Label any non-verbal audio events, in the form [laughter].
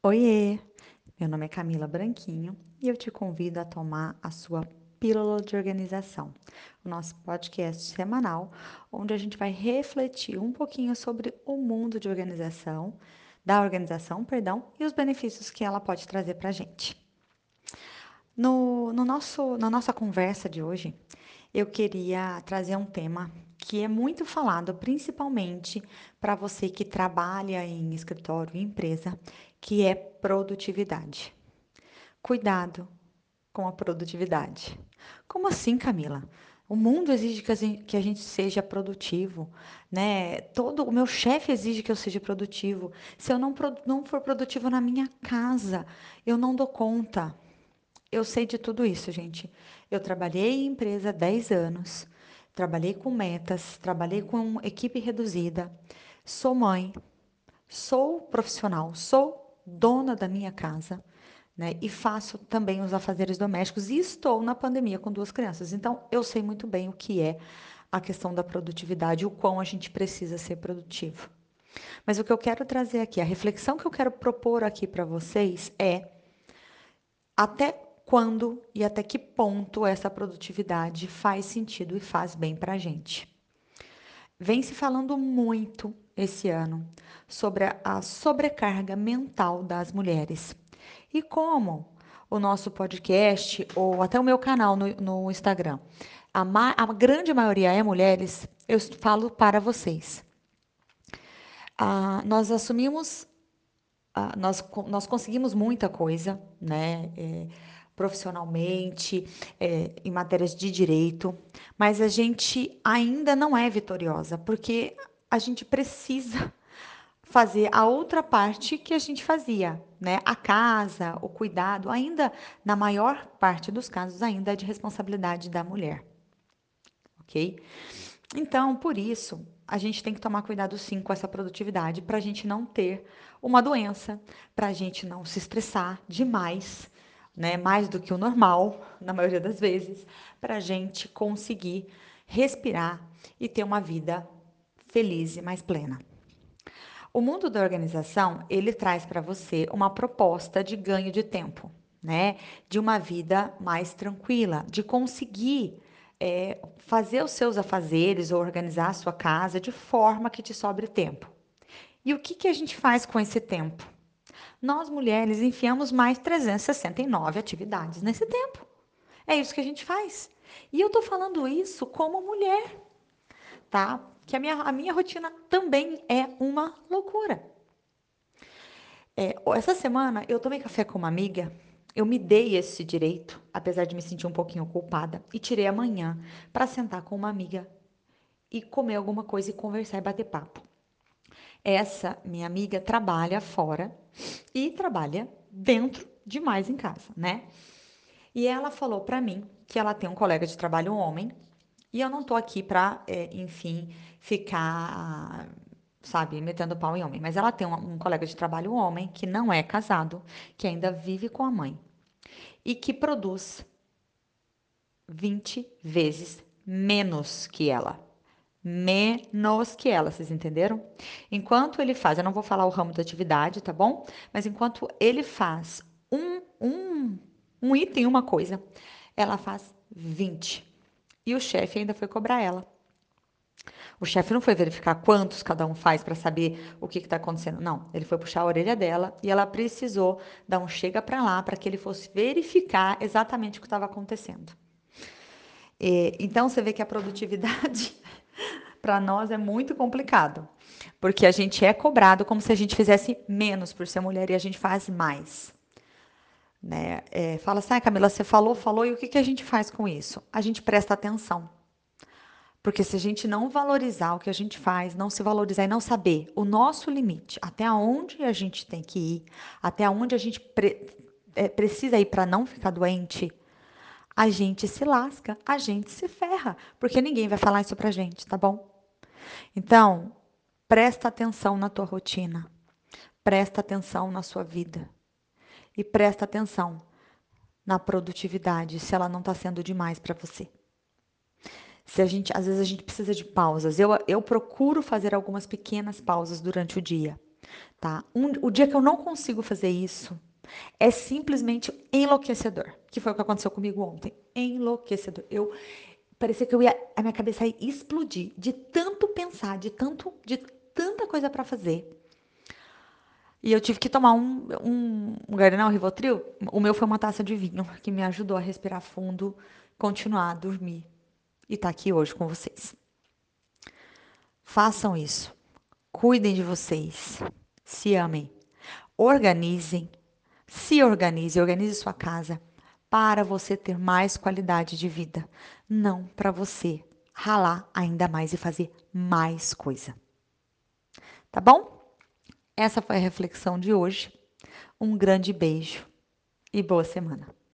Oiê! Meu nome é Camila Branquinho e eu te convido a tomar a sua Pílula de Organização, o nosso podcast semanal, onde a gente vai refletir um pouquinho sobre o mundo de organização, da organização, perdão, e os benefícios que ela pode trazer para a gente. No, no nosso, na nossa conversa de hoje, eu queria trazer um tema que é muito falado, principalmente para você que trabalha em escritório e empresa, que é produtividade. Cuidado com a produtividade. Como assim, Camila? O mundo exige que a gente seja produtivo, né? Todo o meu chefe exige que eu seja produtivo. Se eu não, não for produtivo na minha casa, eu não dou conta. Eu sei de tudo isso, gente. Eu trabalhei em empresa 10 anos, trabalhei com metas, trabalhei com equipe reduzida, sou mãe, sou profissional, sou dona da minha casa, né? E faço também os afazeres domésticos e estou na pandemia com duas crianças. Então, eu sei muito bem o que é a questão da produtividade, o quão a gente precisa ser produtivo. Mas o que eu quero trazer aqui, a reflexão que eu quero propor aqui para vocês é até quando e até que ponto essa produtividade faz sentido e faz bem para a gente. Vem se falando muito esse ano sobre a sobrecarga mental das mulheres e como o nosso podcast ou até o meu canal no, no Instagram, a, ma a, grande maioria é mulheres, eu falo para vocês. Ah, nós assumimos, ah, nós, nós conseguimos muita coisa, né? É, profissionalmente, é, em matérias de direito, mas a gente ainda não é vitoriosa, porque a gente precisa [laughs] fazer a outra parte que a gente fazia, né? A casa, o cuidado, ainda na maior parte dos casos ainda é de responsabilidade da mulher. OK? Então, por isso, a gente tem que tomar cuidado sim com essa produtividade para a gente não ter uma doença, para a gente não se estressar demais né, mais do que o normal, na maioria das vezes, para a gente conseguir respirar e ter uma vida feliz e mais plena. O mundo da organização, ele traz para você uma proposta de ganho de tempo, né? De uma vida mais tranquila, de conseguir é, fazer os seus afazeres ou organizar a sua casa de forma que te sobre tempo. E o que, que a gente faz com esse tempo? nós mulheres enfiamos mais 369 atividades nesse tempo. É isso que a gente faz. E eu estou falando isso como mulher, tá? Que a minha, a minha rotina também é uma loucura. É, essa semana eu tomei café com uma amiga, eu me dei esse direito, apesar de me sentir um pouquinho culpada, e tirei amanhã para sentar com uma amiga e comer alguma coisa e conversar e bater papo. Essa minha amiga trabalha fora e trabalha dentro de mais em casa, né? E ela falou para mim que ela tem um colega de trabalho um homem e eu não tô aqui para, é, enfim, ficar, sabe, metendo pau em homem. Mas ela tem um, um colega de trabalho um homem que não é casado, que ainda vive com a mãe e que produz 20 vezes menos que ela menos que ela, vocês entenderam? Enquanto ele faz, eu não vou falar o ramo da atividade, tá bom? Mas enquanto ele faz um, um, um item, uma coisa, ela faz 20. E o chefe ainda foi cobrar ela. O chefe não foi verificar quantos cada um faz para saber o que está acontecendo. Não, ele foi puxar a orelha dela e ela precisou dar um chega para lá para que ele fosse verificar exatamente o que estava acontecendo. E, então você vê que a produtividade [laughs] para nós é muito complicado, porque a gente é cobrado como se a gente fizesse menos por ser mulher e a gente faz mais. Né? É, fala assim, ah, Camila, você falou, falou, e o que, que a gente faz com isso? A gente presta atenção. Porque se a gente não valorizar o que a gente faz, não se valorizar e não saber o nosso limite, até onde a gente tem que ir, até onde a gente pre é, precisa ir para não ficar doente, a gente se lasca, a gente se ferra, porque ninguém vai falar isso pra gente, tá bom? Então, presta atenção na tua rotina. Presta atenção na sua vida. E presta atenção na produtividade, se ela não está sendo demais para você. Se a gente, às vezes a gente precisa de pausas. Eu, eu procuro fazer algumas pequenas pausas durante o dia. tá? Um, o dia que eu não consigo fazer isso é simplesmente enlouquecedor, que foi o que aconteceu comigo ontem. Enlouquecedor. Eu parecia que eu ia, a minha cabeça ia explodir de tanto pensar, de tanto, de tanta coisa para fazer. E eu tive que tomar um, um, um Gardenal Rivotril. O meu foi uma taça de vinho, que me ajudou a respirar fundo, continuar a dormir. E tá aqui hoje com vocês. Façam isso. Cuidem de vocês. Se amem. Organizem. Se organize. Organize sua casa para você ter mais qualidade de vida. Não para você ralar ainda mais e fazer mais coisa. Tá bom? Essa foi a reflexão de hoje. Um grande beijo e boa semana.